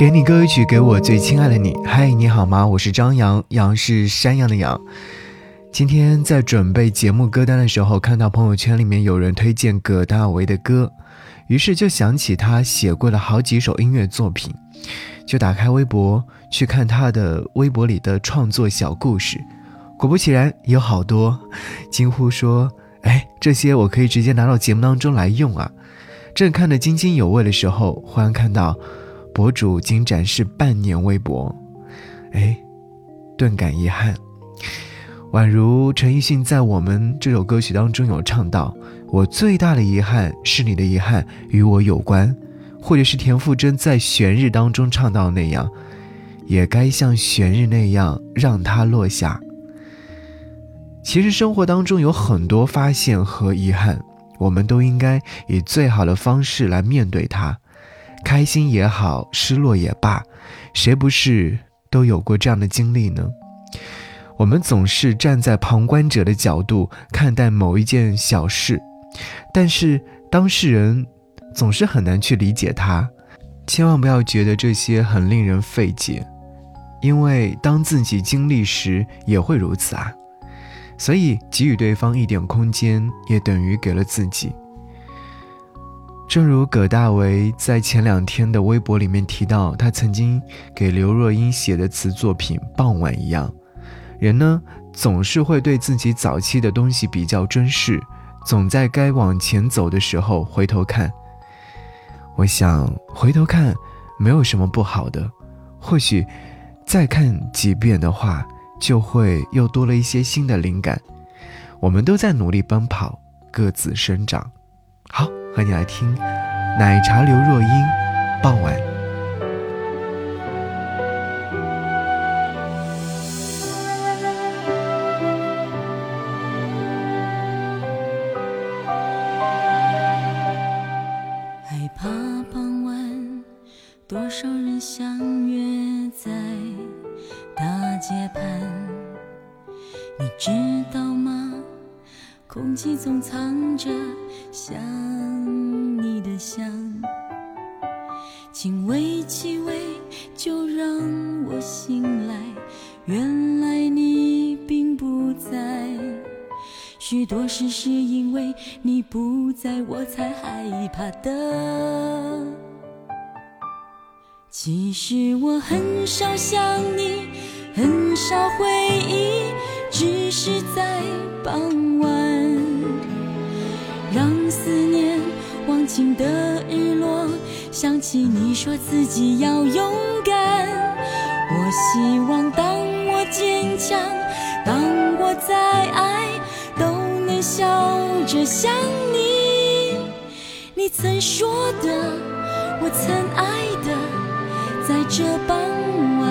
给你歌曲，给我最亲爱的你。嗨，你好吗？我是张扬，杨是山羊的羊。今天在准备节目歌单的时候，看到朋友圈里面有人推荐葛大为的歌，于是就想起他写过的好几首音乐作品，就打开微博去看他的微博里的创作小故事。果不其然，有好多，惊呼说：“哎，这些我可以直接拿到节目当中来用啊！”正看得津津有味的时候，忽然看到。博主仅展示半年微博，哎，顿感遗憾。宛如陈奕迅在《我们》这首歌曲当中有唱到：“我最大的遗憾是你的遗憾与我有关。”或者是田馥甄在《悬日》当中唱到那样：“也该像悬日那样让它落下。”其实生活当中有很多发现和遗憾，我们都应该以最好的方式来面对它。开心也好，失落也罢，谁不是都有过这样的经历呢？我们总是站在旁观者的角度看待某一件小事，但是当事人总是很难去理解他。千万不要觉得这些很令人费解，因为当自己经历时也会如此啊。所以给予对方一点空间，也等于给了自己。正如葛大为在前两天的微博里面提到，他曾经给刘若英写的词作品《傍晚》一样，人呢总是会对自己早期的东西比较珍视，总在该往前走的时候回头看。我想回头看没有什么不好的，或许再看几遍的话，就会又多了一些新的灵感。我们都在努力奔跑，各自生长。和你来听奶茶刘若英傍晚。害怕傍晚多少人相约在大街畔你知道吗？空气中藏着想你的香，轻微气味就让我醒来，原来你并不在。许多事是因为你不在我才害怕的。其实我很少想你，很少回忆，只是在傍晚。情的日落，想起你说自己要勇敢。我希望当我坚强，当我再爱，都能笑着想你。你曾说的，我曾爱的，在这傍晚。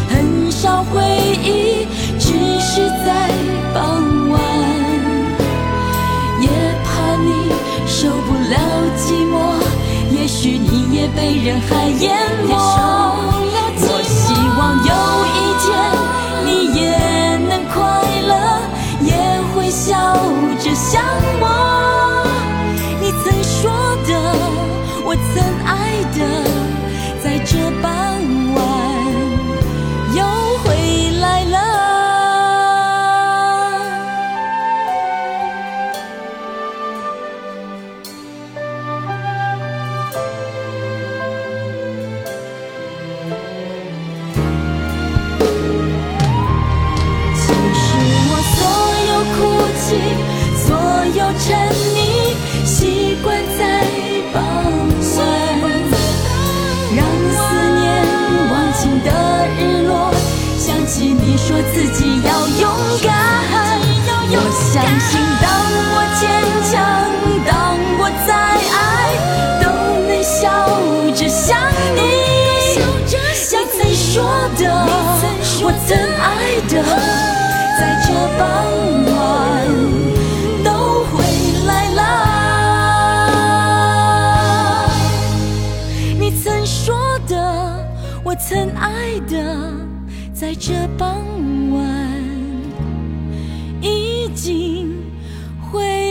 被人海淹没。我希望有一天你也能快乐。也会笑着想我，你曾说的，我曾爱的，有沉溺，习惯在傍晚，让思念忘情的日落，想起你说自己要勇敢，我相信当我坚强，当我再爱，都能笑着想你，像你说的，我曾。曾爱的在这傍晚已经回